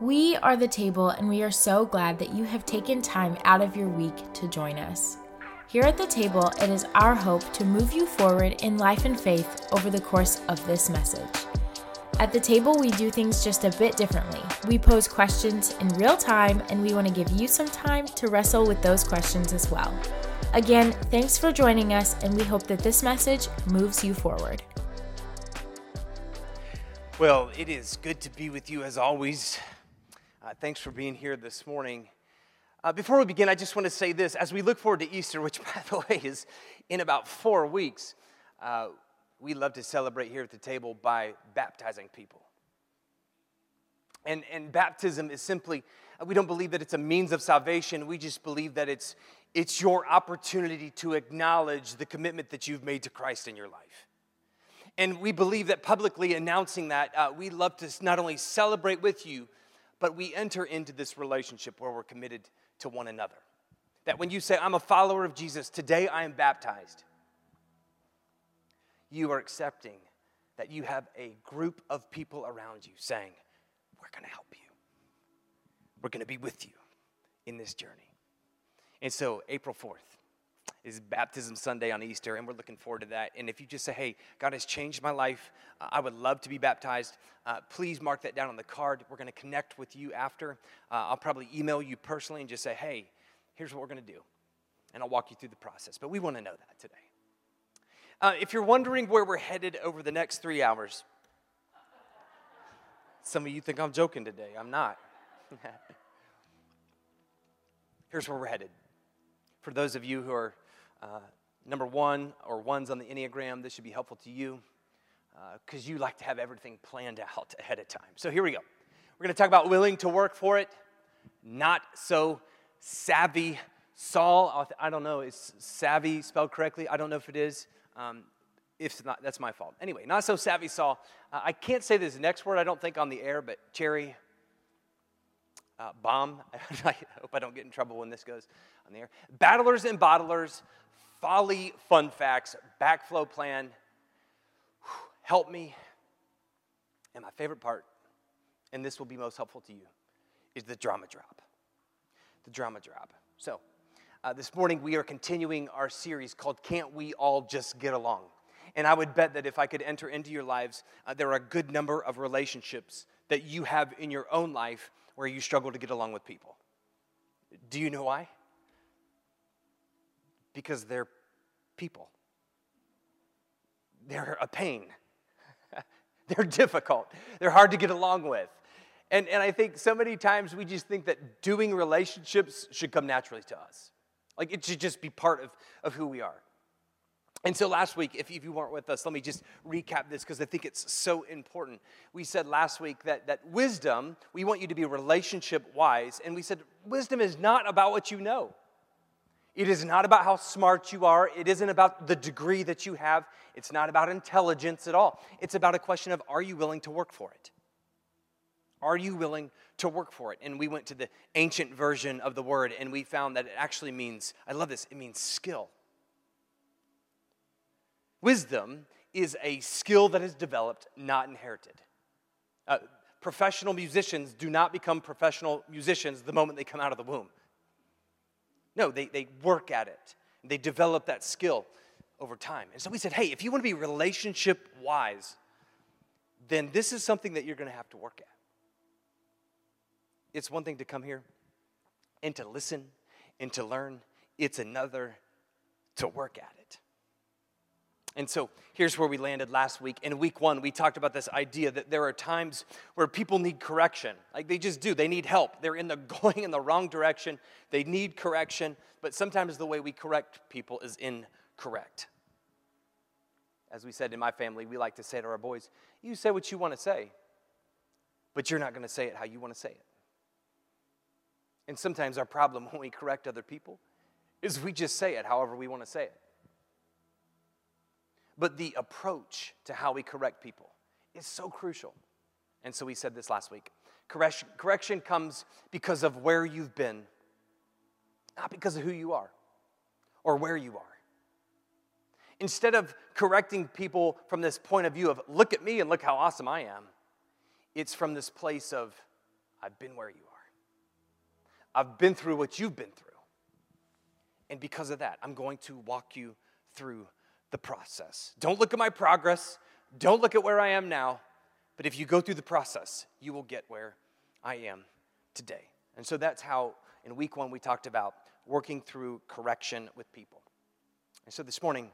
We are the table, and we are so glad that you have taken time out of your week to join us. Here at the table, it is our hope to move you forward in life and faith over the course of this message. At the table, we do things just a bit differently. We pose questions in real time, and we want to give you some time to wrestle with those questions as well. Again, thanks for joining us, and we hope that this message moves you forward. Well, it is good to be with you as always. Uh, thanks for being here this morning. Uh, before we begin, I just want to say this. As we look forward to Easter, which, by the way, is in about four weeks, uh, we love to celebrate here at the table by baptizing people. And, and baptism is simply, uh, we don't believe that it's a means of salvation. We just believe that it's, it's your opportunity to acknowledge the commitment that you've made to Christ in your life. And we believe that publicly announcing that, uh, we love to not only celebrate with you, but we enter into this relationship where we're committed to one another. That when you say, I'm a follower of Jesus, today I am baptized, you are accepting that you have a group of people around you saying, We're going to help you. We're going to be with you in this journey. And so, April 4th, is Baptism Sunday on Easter, and we're looking forward to that. And if you just say, hey, God has changed my life, uh, I would love to be baptized, uh, please mark that down on the card. We're going to connect with you after. Uh, I'll probably email you personally and just say, hey, here's what we're going to do. And I'll walk you through the process. But we want to know that today. Uh, if you're wondering where we're headed over the next three hours, some of you think I'm joking today. I'm not. Here's where we're headed. For those of you who are uh, number one or ones on the Enneagram, this should be helpful to you because uh, you like to have everything planned out ahead of time. So here we go. We're going to talk about willing to work for it, not so savvy Saul. I don't know, is savvy spelled correctly? I don't know if it is. Um, if not, that's my fault. Anyway, not so savvy Saul. Uh, I can't say this next word, I don't think, on the air, but cherry uh, bomb. I hope I don't get in trouble when this goes on the air. Battlers and bottlers, folly, fun facts, backflow plan. Help me. And my favorite part, and this will be most helpful to you, is the drama drop. The drama drop. So, uh, this morning we are continuing our series called Can't We All Just Get Along? And I would bet that if I could enter into your lives, uh, there are a good number of relationships that you have in your own life where you struggle to get along with people. Do you know why? Because they're people. They're a pain. they're difficult. They're hard to get along with. And, and I think so many times we just think that doing relationships should come naturally to us. Like it should just be part of, of who we are. And so last week, if, you weren't with us, let me just recap this because I think it's so important. We said last week that, that wisdom, we want you to be relationship wise. And we said wisdom is not about what you know. It is not about how smart you are. It isn't about the degree that you have. It's not about intelligence at all. It's about a question of are you willing to work for it? Are you willing to work for it? And we went to the ancient version of the word and we found that it actually means, I love this, it means skill. Wisdom is a skill that is developed, not inherited. Uh, professional musicians do not become professional musicians the moment they come out of the womb. No, they, they work at it, they develop that skill over time. And so we said, hey, if you want to be relationship wise, then this is something that you're going to have to work at. It's one thing to come here and to listen and to learn, it's another to work at it. And so here's where we landed last week. In week one, we talked about this idea that there are times where people need correction. Like they just do, they need help. They're in the going in the wrong direction. They need correction, but sometimes the way we correct people is incorrect. As we said in my family, we like to say to our boys, you say what you want to say, but you're not going to say it how you want to say it. And sometimes our problem when we correct other people is we just say it however we want to say it but the approach to how we correct people is so crucial. And so we said this last week. Correction, correction comes because of where you've been, not because of who you are or where you are. Instead of correcting people from this point of view of, look at me and look how awesome I am, it's from this place of, I've been where you are. I've been through what you've been through. And because of that, I'm going to walk you through the process. Don't look at my progress. Don't look at where I am now. But if you go through the process, you will get where I am today. And so that's how in week one we talked about working through correction with people. And so this morning,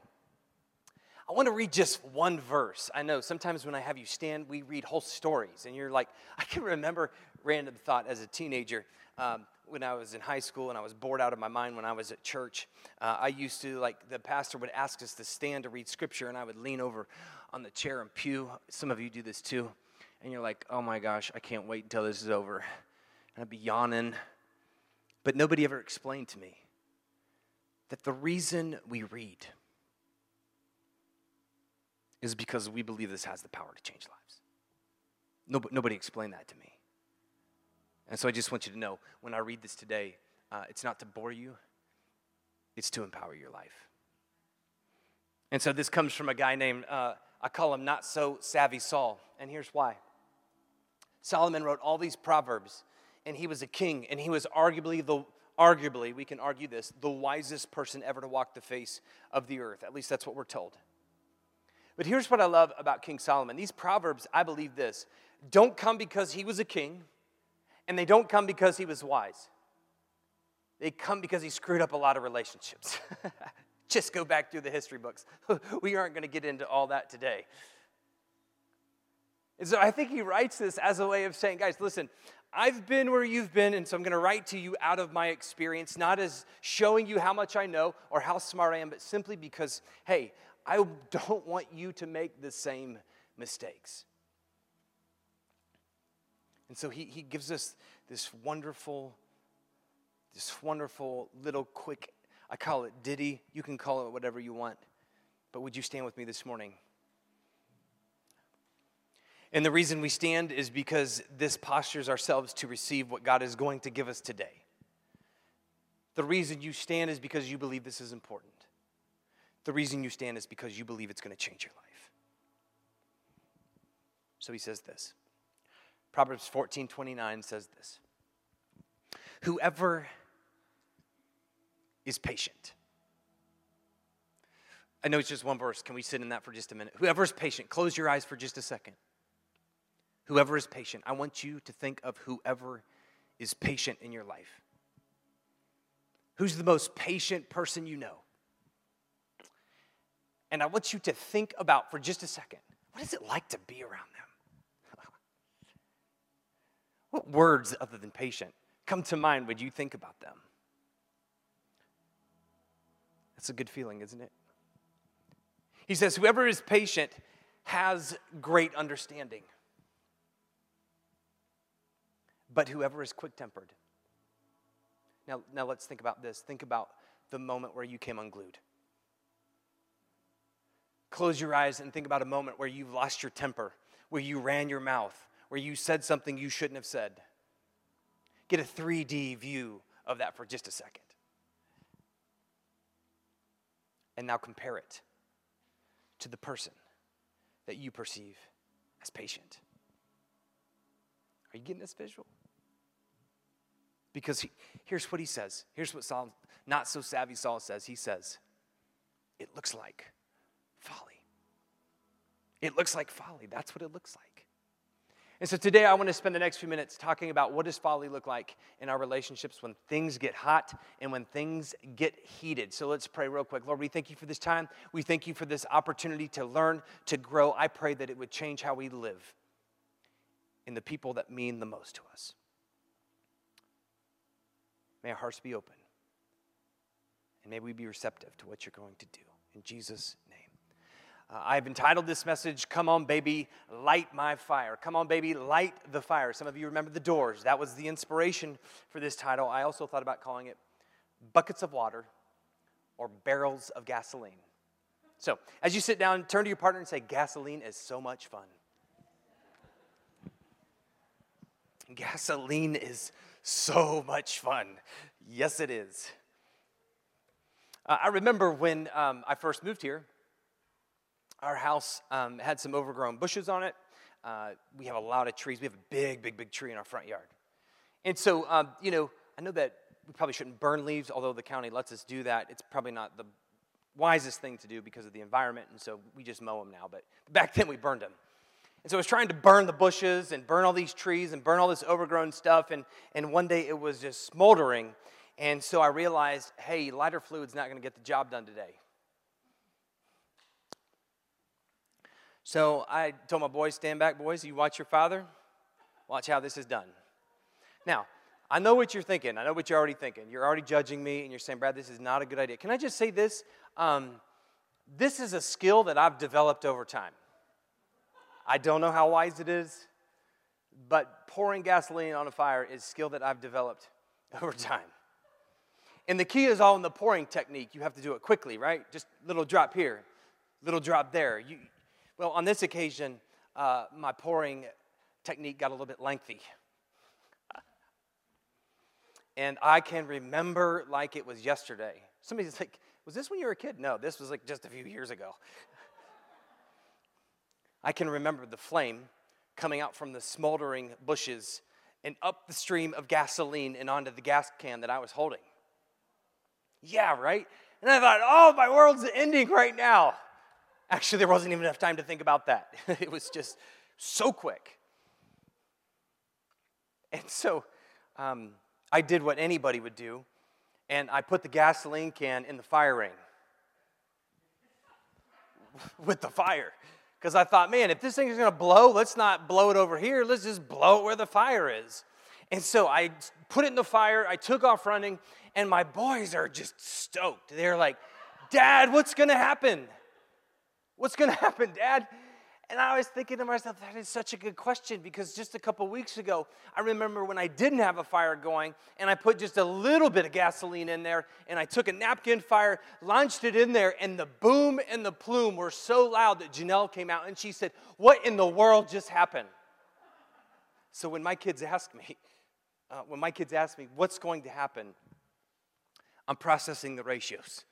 I want to read just one verse. I know sometimes when I have you stand, we read whole stories, and you're like, I can remember random thought as a teenager. Um, when I was in high school and I was bored out of my mind when I was at church, uh, I used to, like, the pastor would ask us to stand to read scripture, and I would lean over on the chair and pew. Some of you do this too. And you're like, oh my gosh, I can't wait until this is over. And I'd be yawning. But nobody ever explained to me that the reason we read is because we believe this has the power to change lives. Nobody, nobody explained that to me. And so I just want you to know when I read this today, uh, it's not to bore you, it's to empower your life. And so this comes from a guy named, uh, I call him Not So Savvy Saul. And here's why Solomon wrote all these proverbs, and he was a king, and he was arguably the arguably, we can argue this, the wisest person ever to walk the face of the earth. At least that's what we're told. But here's what I love about King Solomon. These proverbs, I believe this, don't come because he was a king and they don't come because he was wise. They come because he screwed up a lot of relationships. Just go back through the history books. we aren't going to get into all that today. And so I think he writes this as a way of saying, guys, listen, I've been where you've been, and so I'm going to write to you out of my experience, not as showing you how much I know or how smart I am, but simply because, hey, I don't want you to make the same mistakes. And so he, he gives us this wonderful, this wonderful little quick, I call it ditty. You can call it whatever you want. But would you stand with me this morning? And the reason we stand is because this postures ourselves to receive what God is going to give us today. The reason you stand is because you believe this is important. The reason you stand is because you believe it's going to change your life. So he says this. Proverbs 14 29 says this Whoever is patient. I know it's just one verse. Can we sit in that for just a minute? Whoever is patient, close your eyes for just a second. Whoever is patient, I want you to think of whoever is patient in your life. Who's the most patient person you know? And I want you to think about for just a second what is it like to be around them? What words, other than patient, come to mind when you think about them? That's a good feeling, isn't it? He says, Whoever is patient has great understanding, but whoever is quick tempered. Now, now let's think about this. Think about the moment where you came unglued. Close your eyes and think about a moment where you've lost your temper, where you ran your mouth, where you said something you shouldn't have said. Get a 3D view of that for just a second. And now compare it to the person that you perceive as patient. Are you getting this visual? Because he, here's what he says. Here's what Saul, not so savvy Saul says. He says, It looks like folly. It looks like folly. That's what it looks like. And so today I want to spend the next few minutes talking about what does folly look like in our relationships when things get hot and when things get heated. So let's pray real quick. Lord, we thank you for this time. We thank you for this opportunity to learn, to grow. I pray that it would change how we live in the people that mean the most to us. May our hearts be open. And may we be receptive to what you're going to do. In Jesus'. Uh, I've entitled this message, Come On Baby, Light My Fire. Come on, baby, light the fire. Some of you remember the doors. That was the inspiration for this title. I also thought about calling it Buckets of Water or Barrels of Gasoline. So, as you sit down, turn to your partner and say, Gasoline is so much fun. Gasoline is so much fun. Yes, it is. Uh, I remember when um, I first moved here, our house um, had some overgrown bushes on it. Uh, we have a lot of trees. We have a big, big, big tree in our front yard. And so, um, you know, I know that we probably shouldn't burn leaves, although the county lets us do that. It's probably not the wisest thing to do because of the environment, and so we just mow them now. But back then we burned them. And so I was trying to burn the bushes and burn all these trees and burn all this overgrown stuff. And, and one day it was just smoldering. And so I realized, hey, lighter fluid's not going to get the job done today. So I told my boys, stand back, boys. You watch your father. Watch how this is done. Now, I know what you're thinking. I know what you're already thinking. You're already judging me and you're saying, Brad, this is not a good idea. Can I just say this? Um, this is a skill that I've developed over time. I don't know how wise it is, but pouring gasoline on a fire is skill that I've developed over time. And the key is all in the pouring technique. You have to do it quickly, right? Just little drop here, little drop there. You, well, on this occasion, uh, my pouring technique got a little bit lengthy. And I can remember like it was yesterday. Somebody's like, was this when you were a kid? No, this was like just a few years ago. I can remember the flame coming out from the smoldering bushes and up the stream of gasoline and onto the gas can that I was holding. Yeah, right? And I thought, oh, my world's ending right now. Actually, there wasn't even enough time to think about that. it was just so quick. And so um, I did what anybody would do, and I put the gasoline can in the fire ring with the fire. Because I thought, man, if this thing is going to blow, let's not blow it over here. Let's just blow it where the fire is. And so I put it in the fire. I took off running, and my boys are just stoked. They're like, Dad, what's going to happen? What's going to happen, Dad? And I was thinking to myself, that is such a good question because just a couple weeks ago, I remember when I didn't have a fire going and I put just a little bit of gasoline in there and I took a napkin fire, launched it in there, and the boom and the plume were so loud that Janelle came out and she said, What in the world just happened? So when my kids ask me, uh, when my kids ask me, What's going to happen? I'm processing the ratios.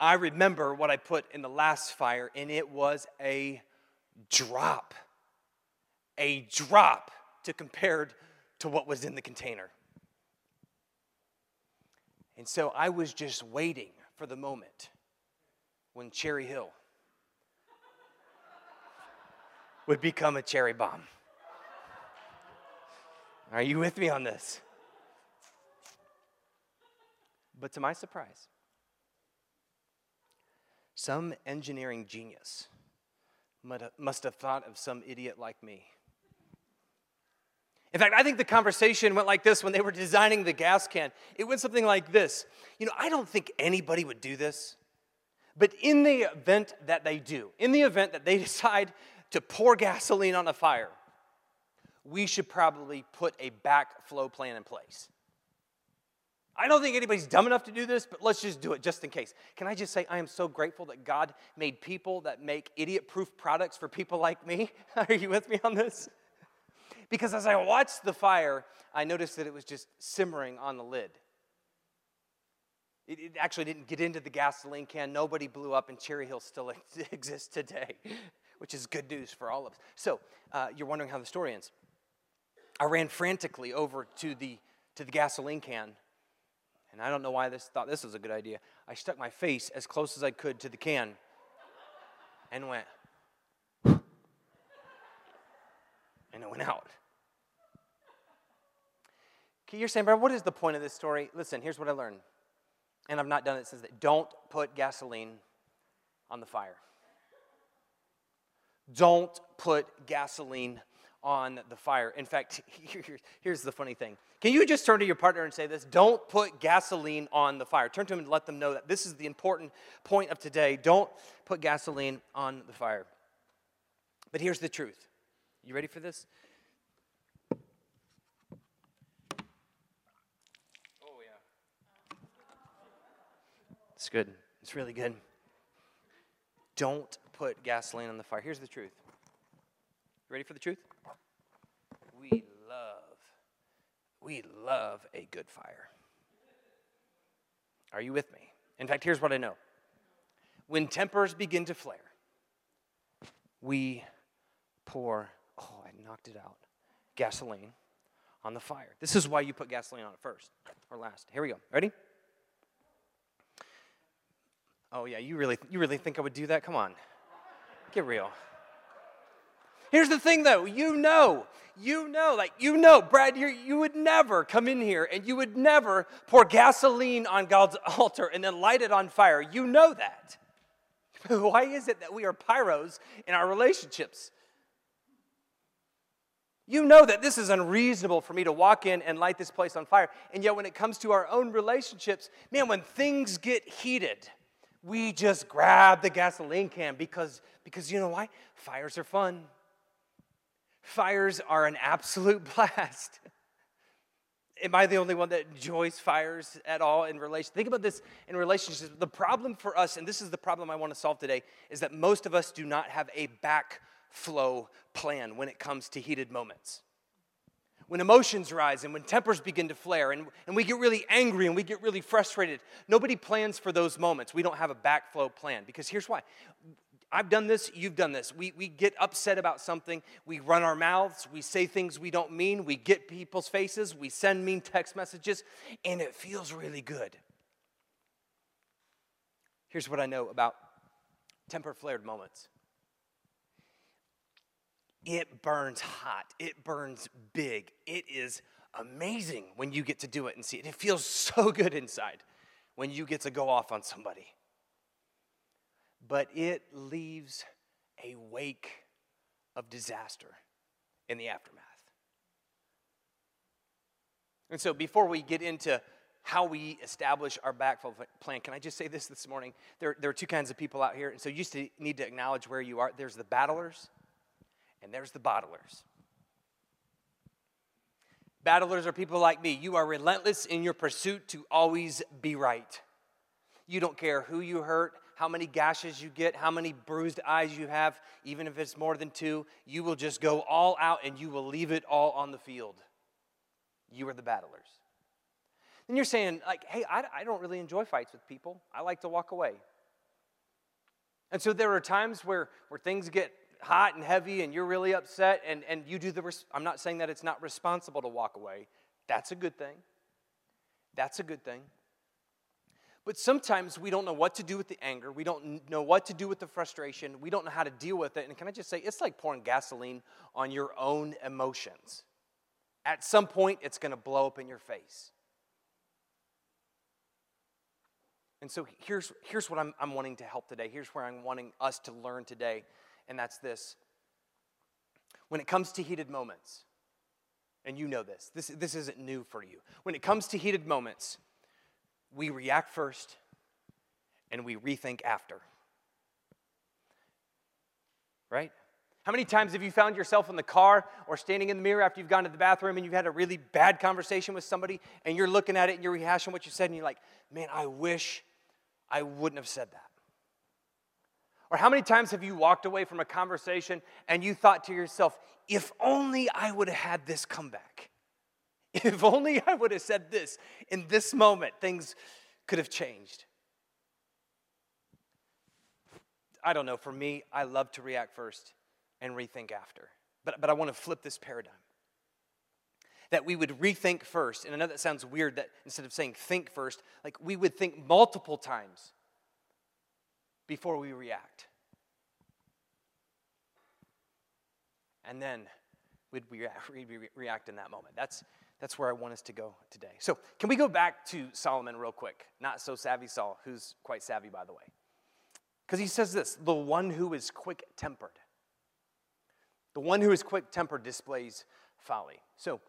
I remember what I put in the last fire, and it was a drop. A drop to compared to what was in the container. And so I was just waiting for the moment when Cherry Hill would become a cherry bomb. Are you with me on this? But to my surprise, some engineering genius must have thought of some idiot like me. In fact, I think the conversation went like this when they were designing the gas can. It went something like this You know, I don't think anybody would do this, but in the event that they do, in the event that they decide to pour gasoline on a fire, we should probably put a backflow plan in place. I don't think anybody's dumb enough to do this, but let's just do it just in case. Can I just say, I am so grateful that God made people that make idiot proof products for people like me? Are you with me on this? Because as I watched the fire, I noticed that it was just simmering on the lid. It, it actually didn't get into the gasoline can. Nobody blew up, and Cherry Hill still exists today, which is good news for all of us. So, uh, you're wondering how the story ends. I ran frantically over to the, to the gasoline can and I don't know why I thought this was a good idea. I stuck my face as close as I could to the can and went, and it went out. You're saying, Brad, what is the point of this story? Listen, here's what I learned. And I've not done it since that. Don't put gasoline on the fire. Don't put gasoline on the fire. In fact, here's the funny thing. Can you just turn to your partner and say this? Don't put gasoline on the fire. Turn to him and let them know that this is the important point of today. Don't put gasoline on the fire. But here's the truth. You ready for this? Oh, yeah. It's good. It's really good. Don't put gasoline on the fire. Here's the truth. You ready for the truth? We love, we love a good fire. Are you with me? In fact, here's what I know. When tempers begin to flare, we pour, oh, I knocked it out, gasoline on the fire. This is why you put gasoline on it first or last. Here we go. Ready? Oh yeah, you really you really think I would do that? Come on. Get real. Here's the thing though, you know, you know, like you know, Brad, you you would never come in here and you would never pour gasoline on God's altar and then light it on fire. You know that. Why is it that we are pyros in our relationships? You know that this is unreasonable for me to walk in and light this place on fire. And yet, when it comes to our own relationships, man, when things get heated, we just grab the gasoline can because, because you know why? Fires are fun. Fires are an absolute blast. Am I the only one that enjoys fires at all in relation? Think about this in relationships. The problem for us, and this is the problem I want to solve today, is that most of us do not have a backflow plan when it comes to heated moments. When emotions rise and when tempers begin to flare and, and we get really angry and we get really frustrated, nobody plans for those moments. We don't have a backflow plan because here's why. I've done this, you've done this. We, we get upset about something, we run our mouths, we say things we don't mean, we get people's faces, we send mean text messages, and it feels really good. Here's what I know about temper flared moments it burns hot, it burns big. It is amazing when you get to do it and see it. It feels so good inside when you get to go off on somebody. But it leaves a wake of disaster in the aftermath. And so, before we get into how we establish our backflow plan, can I just say this this morning? There, there are two kinds of people out here. And so, you just need to acknowledge where you are. There's the battlers and there's the bottlers. Battlers are people like me. You are relentless in your pursuit to always be right. You don't care who you hurt, how many gashes you get, how many bruised eyes you have, even if it's more than two. You will just go all out and you will leave it all on the field. You are the battlers. Then you're saying, like, hey, I, I don't really enjoy fights with people. I like to walk away. And so there are times where, where things get hot and heavy and you're really upset and, and you do the, res- I'm not saying that it's not responsible to walk away. That's a good thing. That's a good thing. But sometimes we don't know what to do with the anger. We don't know what to do with the frustration. We don't know how to deal with it. And can I just say, it's like pouring gasoline on your own emotions. At some point, it's going to blow up in your face. And so here's, here's what I'm, I'm wanting to help today. Here's where I'm wanting us to learn today and that's this. When it comes to heated moments, and you know this, this, this isn't new for you. When it comes to heated moments, we react first and we rethink after. Right? How many times have you found yourself in the car or standing in the mirror after you've gone to the bathroom and you've had a really bad conversation with somebody and you're looking at it and you're rehashing what you said and you're like, man, I wish I wouldn't have said that? Or how many times have you walked away from a conversation and you thought to yourself, if only I would have had this comeback? If only I would have said this in this moment, things could have changed. I don't know. For me, I love to react first and rethink after. But, but I want to flip this paradigm. That we would rethink first. And I know that sounds weird that instead of saying think first, like we would think multiple times before we react. And then we'd react in that moment. That's, that's where I want us to go today. So, can we go back to Solomon real quick? Not so savvy Saul, who's quite savvy, by the way. Because he says this the one who is quick tempered. The one who is quick tempered displays folly. So,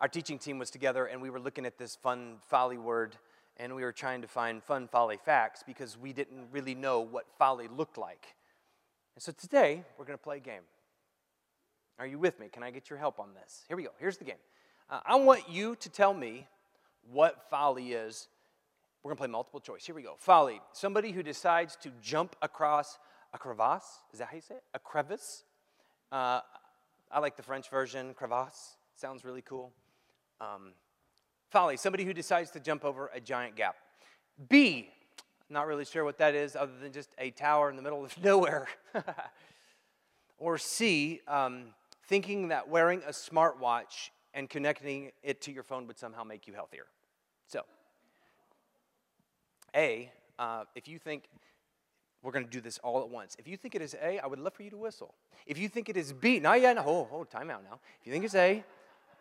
our teaching team was together and we were looking at this fun folly word and we were trying to find fun folly facts because we didn't really know what folly looked like. And so today, we're going to play a game. Are you with me? Can I get your help on this? Here we go. Here's the game. Uh, I want you to tell me what folly is. We're going to play multiple choice. Here we go. Folly somebody who decides to jump across a crevasse. Is that how you say it? A crevice. Uh, I like the French version, crevasse. Sounds really cool. Um, Folly, somebody who decides to jump over a giant gap. B, not really sure what that is other than just a tower in the middle of nowhere. or C, um, thinking that wearing a smartwatch and connecting it to your phone would somehow make you healthier. So, A, uh, if you think we're going to do this all at once. If you think it is A, I would love for you to whistle. If you think it is B, not yet, hold, hold, time out now. If you think it's A,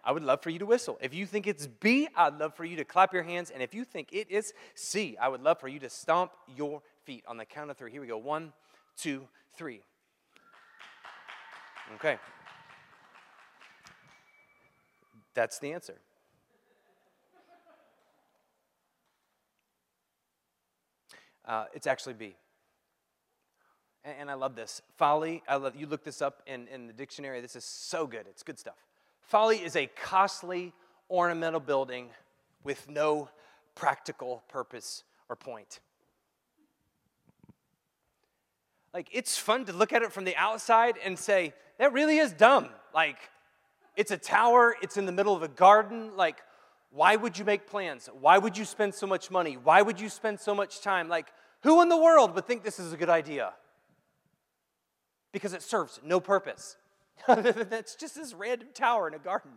I would love for you to whistle. If you think it's B, I'd love for you to clap your hands. And if you think it is C, I would love for you to stomp your feet on the count of three. Here we go. One, two, three. Okay. That's the answer. Uh, it's actually B. And, and, I love this. Folly, I love, you look this up in, in the dictionary. This is so good. It's good stuff. Folly is a costly ornamental building with no practical purpose or point. Like, it's fun to look at it from the outside and say, that really is dumb. Like, it's a tower, it's in the middle of a garden. Like, why would you make plans? Why would you spend so much money? Why would you spend so much time? Like, who in the world would think this is a good idea? Because it serves no purpose. That's just this random tower in a garden.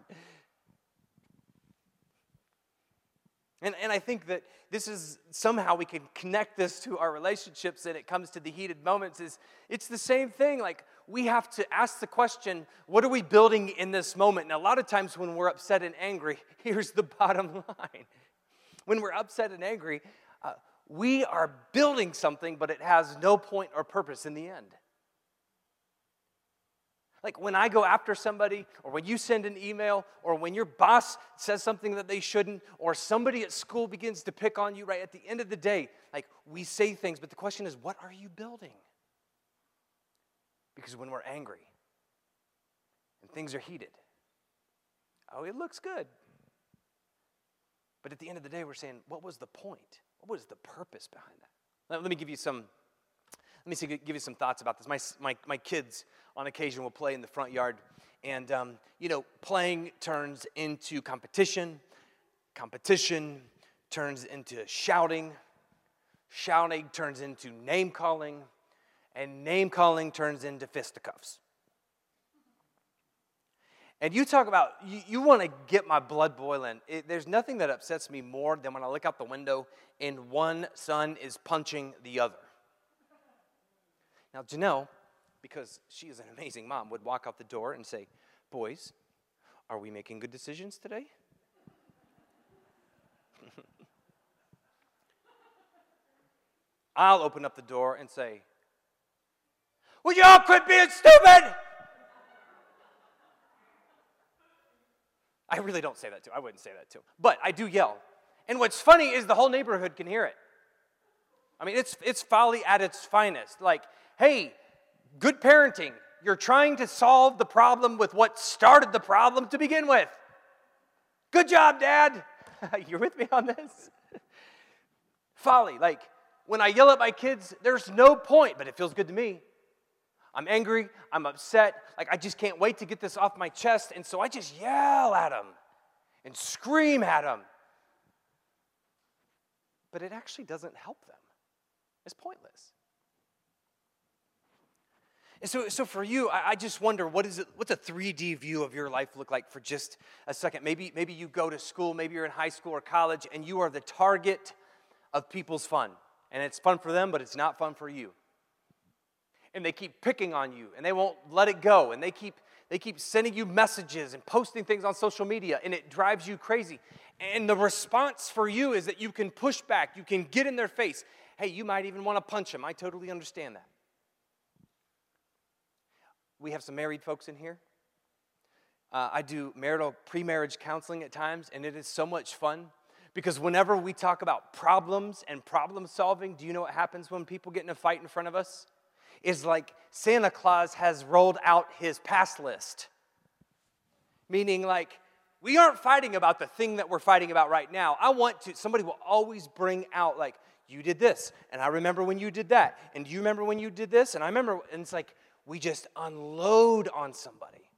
And, and I think that this is somehow we can connect this to our relationships and it comes to the heated moments is it's the same thing. Like we have to ask the question, what are we building in this moment? And a lot of times when we're upset and angry, here's the bottom line. When we're upset and angry, uh, we are building something, but it has no point or purpose in the end. Like when I go after somebody, or when you send an email, or when your boss says something that they shouldn't, or somebody at school begins to pick on you, right? At the end of the day, like we say things, but the question is, what are you building? Because when we're angry and things are heated, oh, it looks good. But at the end of the day, we're saying, what was the point? What was the purpose behind that? Let me give you some let me see, give you some thoughts about this. My, my, my kids, on occasion, will play in the front yard. And, um, you know, playing turns into competition. Competition turns into shouting. Shouting turns into name calling. And name calling turns into fisticuffs. And you talk about, you, you want to get my blood boiling. It, there's nothing that upsets me more than when I look out the window and one son is punching the other. Now, Janelle, because she is an amazing mom, would walk out the door and say, Boys, are we making good decisions today? I'll open up the door and say, Would you all quit being stupid? I really don't say that to. I wouldn't say that to. But I do yell. And what's funny is the whole neighborhood can hear it. I mean, it's, it's folly at its finest. Like, hey, good parenting. You're trying to solve the problem with what started the problem to begin with. Good job, Dad. You're with me on this? Folly. Like when I yell at my kids, there's no point, but it feels good to me. I'm angry, I'm upset, like I just can't wait to get this off my chest, and so I just yell at them and scream at them. But it actually doesn't help them, it's pointless. And so, so for you, I, I, just wonder what is it, what's a 3D view of your life look like for just a second? Maybe, maybe you go to school, maybe you're in high school or college, and you are the target of people's fun. And it's fun for them, but it's not fun for you. And they keep picking on you, and they won't let it go, and they keep they keep sending you messages and posting things on social media, and it drives you crazy. And the response for you is that you can push back, you can get in their face. Hey, you might even want to punch them. I totally understand that we have some married folks in here. Uh, I do marital pre marriage counseling at times, and it is so much fun because whenever we talk about problems and problem solving, do you know what happens when people get in a fight in front of us? Is like Santa Claus has rolled out his pass list. Meaning, like, we aren't fighting about the thing that we're fighting about right now. I want to, somebody will always bring out, like, you did this, and I remember when you did that, and do you remember when you did this? And I remember, and it's like, we just unload on somebody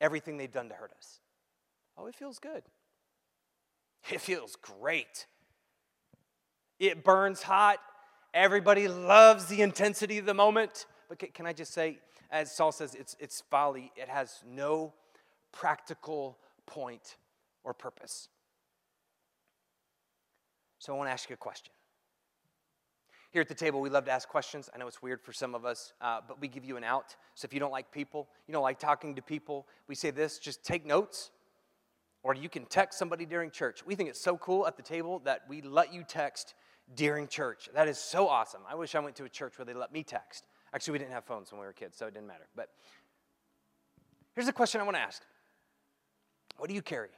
everything they've done to hurt us. Oh, it feels good. It feels great. It burns hot. Everybody loves the intensity of the moment. But can I just say, as Saul says, it's, it's folly. It has no practical point or purpose. So I want to ask you a question. Here at the table, we love to ask questions. I know it's weird for some of us, uh, but we give you an out. So if you don't like people, you don't like talking to people, we say this just take notes, or you can text somebody during church. We think it's so cool at the table that we let you text during church. That is so awesome. I wish I went to a church where they let me text. Actually, we didn't have phones when we were kids, so it didn't matter. But here's a question I want to ask What do you carry?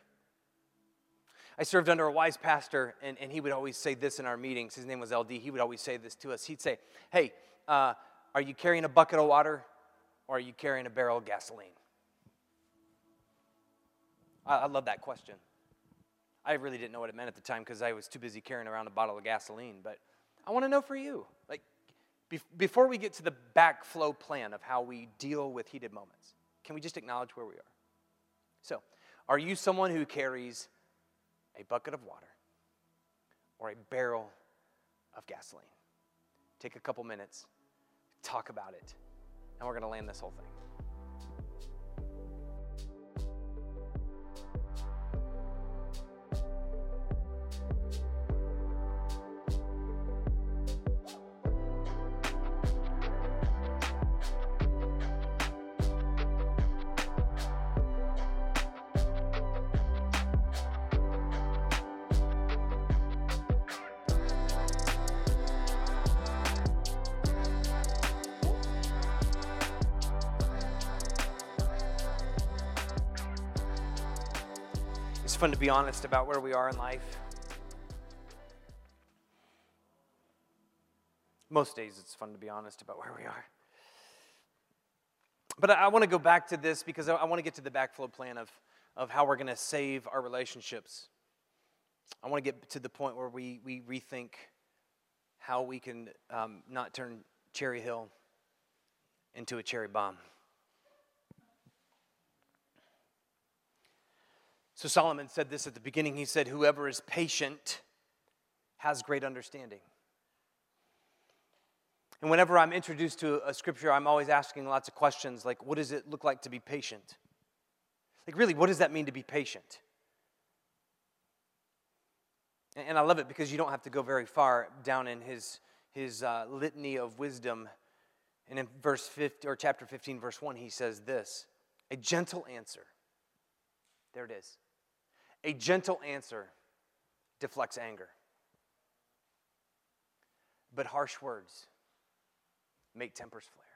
I served under a wise pastor, and, and he would always say this in our meetings. His name was LD. He would always say this to us. He'd say, Hey, uh, are you carrying a bucket of water or are you carrying a barrel of gasoline? I, I love that question. I really didn't know what it meant at the time because I was too busy carrying around a bottle of gasoline. But I want to know for you, like, be- before we get to the backflow plan of how we deal with heated moments, can we just acknowledge where we are? So, are you someone who carries a bucket of water or a barrel of gasoline. Take a couple minutes, talk about it, and we're going to land this whole thing. Fun to be honest about where we are in life. Most days it's fun to be honest about where we are. But I, want to go back to this because I, want to get to the backflow plan of, of how we're going to save our relationships. I want to get to the point where we, we rethink how we can um, not turn Cherry Hill into a cherry bomb. So Solomon said this at the beginning. He said, Whoever is patient has great understanding. And whenever I'm introduced to a scripture, I'm always asking lots of questions like, what does it look like to be patient? Like, really, what does that mean to be patient? And I love it because you don't have to go very far down in his, his uh, litany of wisdom. And in verse 50, or chapter 15, verse 1, he says this a gentle answer. There it is. A gentle answer deflects anger, but harsh words make tempers flare.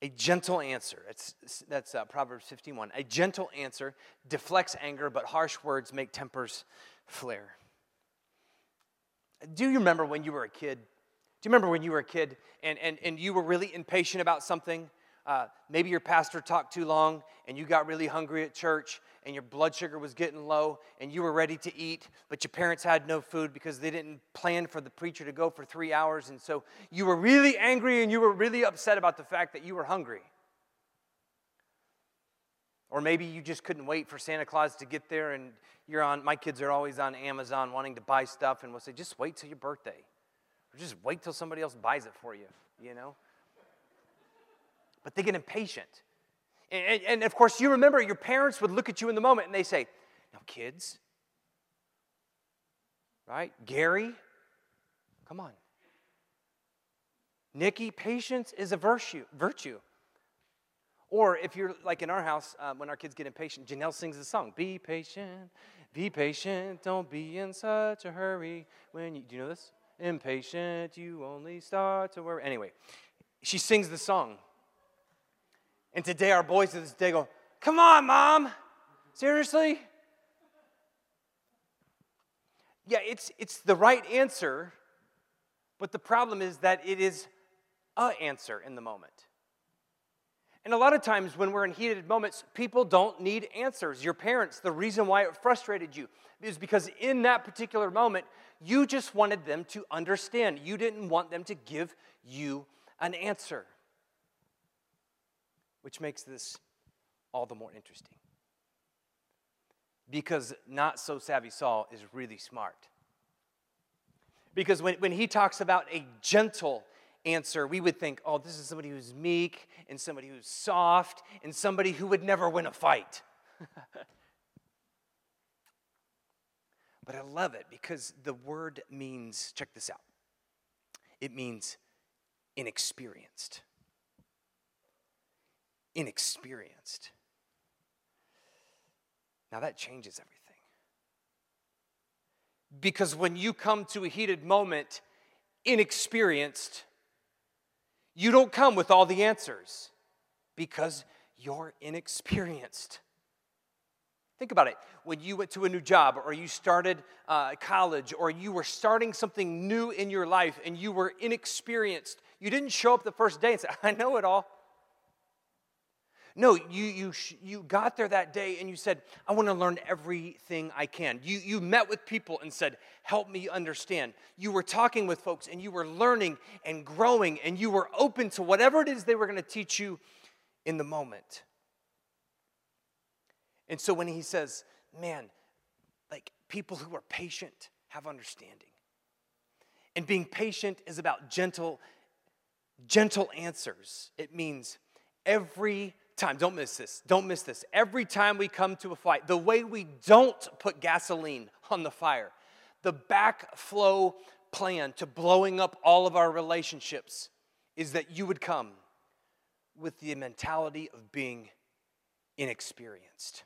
A gentle answer, it's, that's uh, Proverbs 51. A gentle answer deflects anger, but harsh words make tempers flare. Do you remember when you were a kid? Do you remember when you were a kid and, and, and you were really impatient about something? Uh, maybe your pastor talked too long and you got really hungry at church and your blood sugar was getting low and you were ready to eat, but your parents had no food because they didn't plan for the preacher to go for three hours. And so you were really angry and you were really upset about the fact that you were hungry. Or maybe you just couldn't wait for Santa Claus to get there and you're on, my kids are always on Amazon wanting to buy stuff and we'll say, just wait till your birthday. Or just wait till somebody else buys it for you, you know? But they get impatient. And, and, of course, you remember your parents would look at you in the moment and they say, Now, kids, right? Gary, come on. Nikki, patience is a virtue. virtue. Or if you're like in our house, um, when our kids get impatient, Janelle sings the song, Be patient, be patient, don't be in such a hurry. When you, do you know this? Impatient, you only start to worry. Anyway, she sings the song. And today, our boys to this day go, Come on, mom. Seriously? Yeah, it's, it's the right answer, but the problem is that it is a answer in the moment. And a lot of times when we're in heated moments, people don't need answers. Your parents, the reason why it frustrated you is because in that particular moment, you just wanted them to understand. You didn't want them to give you an answer which makes this all the more interesting. Because not so savvy Saul is really smart. Because when, when he talks about a gentle answer, we would think, oh, this is somebody who's meek and somebody who's soft and somebody who would never win a fight. but I love it because the word means, check this out, it means inexperienced. Inexperienced. Now that changes everything. Because when you come to a heated moment inexperienced, you don't come with all the answers because you're inexperienced. Think about it. When you went to a new job, or you started uh, college, or you were starting something new in your life and you were inexperienced, you didn't show up the first day and say, I know it all. No, you, you, you got there that day and you said, I want to learn everything I can. You, you met with people and said, Help me understand. You were talking with folks and you were learning and growing and you were open to whatever it is they were going to teach you in the moment. And so when he says, Man, like people who are patient have understanding. And being patient is about gentle, gentle answers. It means every time, don't miss this, don't miss this. Every time we come to a fight, the way we don't put gasoline on the fire, the backflow plan to blowing up all of our relationships is that you would come with the mentality of being inexperienced.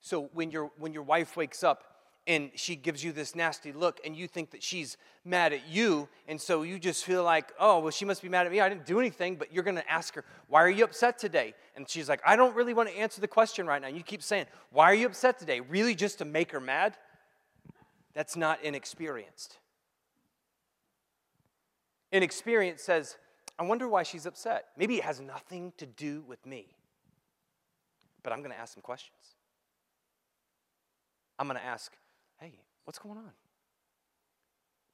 So when your when your wife wakes up and she gives you this nasty look and you think that she's mad at you and so you just feel like oh well she must be mad at me. I didn't do anything but you're going to ask her why are you upset today? And she's like i don't really want to answer the question right now. And you keep saying why are you upset today? Really just to make her mad? That's not inexperienced. Inexperienced says i wonder why she's upset. Maybe it has nothing to do with me. But i'm going to ask some questions. I'm going to ask hey, what's going on?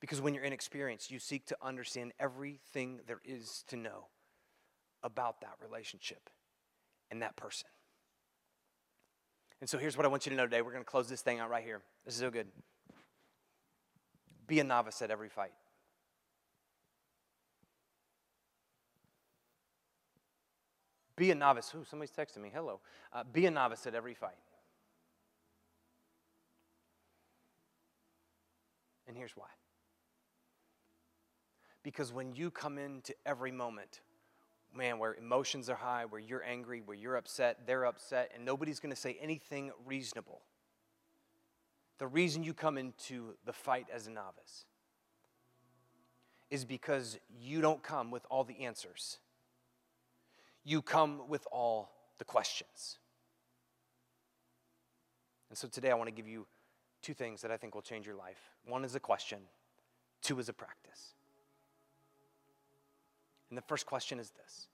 Because when you're inexperienced, you seek to understand everything there is to know about that relationship and that person. And so here's what I want you to know today. We're going to close this thing out right here. This is so good. Be a novice at every fight. Be a novice. Ooh, somebody's texting me. Hello. Uh, be a novice at every fight. And here's why. Because when you come into every moment, man, where emotions are high, where you're angry, where you're upset, they're upset, and nobody's going to say anything reasonable. The reason you come into the fight as a novice is because you don't come with all the answers. You come with all the questions. And so today I want to give you two things that I think will change your life one is a question, two is a practice. And the first question is this.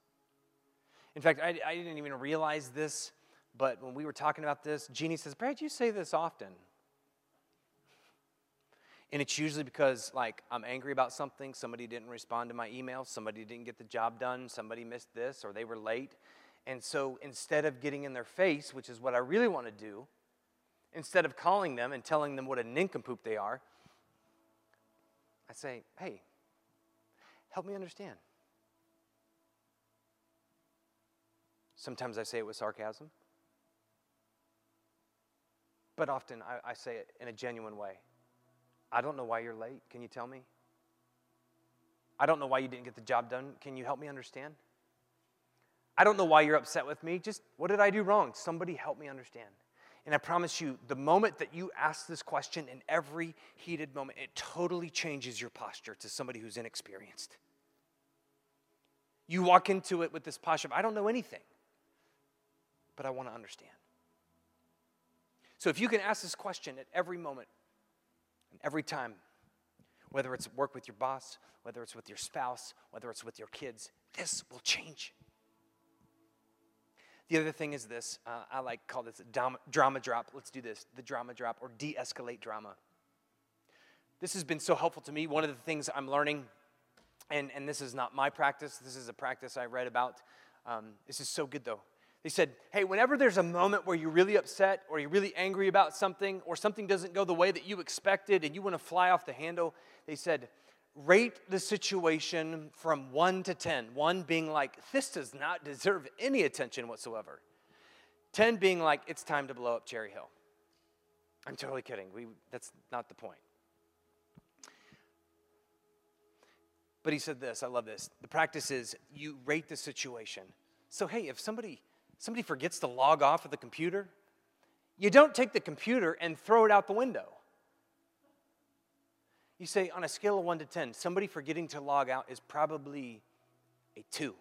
In fact, I, I didn't even realize this, but when we were talking about this, Jeannie says, Brad, you say this often. And it's usually because, like, I'm angry about something, somebody didn't respond to my email, somebody didn't get the job done, somebody missed this, or they were late. And so instead of getting in their face, which is what I really want to do, instead of calling them and telling them what a nincompoop they are, I say, hey, help me understand. Sometimes I say it with sarcasm, but often I, I, say it in a genuine way. I don't know why you're late. Can you tell me? I don't know why you didn't get the job done. Can you help me understand? I don't know why you're upset with me. Just what did I do wrong? Somebody help me understand. And I promise you, the moment that you ask this question in every heated moment, it totally changes your posture to somebody who's inexperienced. You walk into it with this posture of, I don't know anything, but I want to understand. So if you can ask this question at every moment and every time, whether it's work with your boss, whether it's with your spouse, whether it's with your kids, this will change the other thing is this uh, I like call this drama, drama drop. Let's do this the drama drop or de escalate drama. This has been so helpful to me. One of the things I'm learning, and, and this is not my practice, this is a practice I read about. Um, this is so good though. They said, hey, whenever there's a moment where you're really upset or you're really angry about something or something doesn't go the way that you expected and you want to fly off the handle, they said, rate the situation from one to 10. One being like, this does not deserve any attention whatsoever. 10 being like, it's time to blow up Cherry Hill. I'm totally kidding. We, that's not the point. But he said this, I love this. The practice is you rate the situation. So hey, if somebody somebody forgets to log off of the computer, you don't take the computer and throw it out the window. You say on a scale of 1 to 10, somebody forgetting to log out is probably a 2.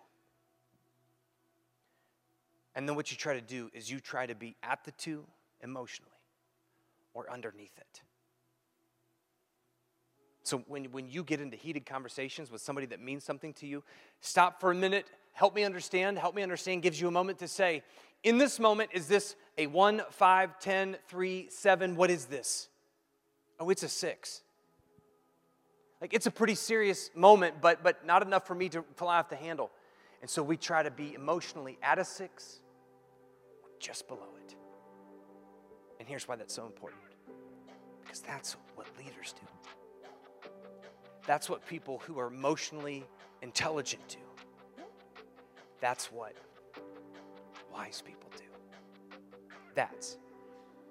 And then what you try to do is you try to be at the 2 emotionally or underneath it. So when, when you get into heated conversations with somebody that means something to you, stop for a minute, help me understand, help me understand gives you a moment to say, in this moment, is this a 1, 5, 10, 3, 7? What is this? Oh, it's a 6. Like it's a pretty serious moment, but, but not enough for me to fly off the handle. And so we try to be emotionally at a 6, just below it. And here's why that's so important because that's what leaders do. That's what people who are emotionally intelligent do. That's what wise people do. That's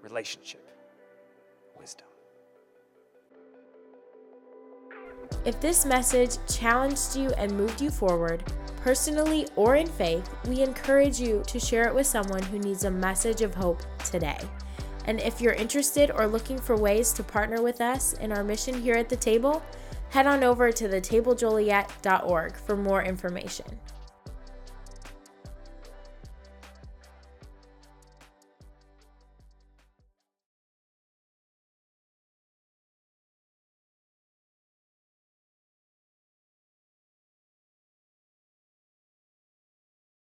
relationship wisdom. If this message challenged you and moved you forward, personally or in faith, we encourage you to share it with someone who needs a message of hope today. And if you're interested or looking for ways to partner with us in our mission here at the table, head on over to thetablejoliet.org for more information.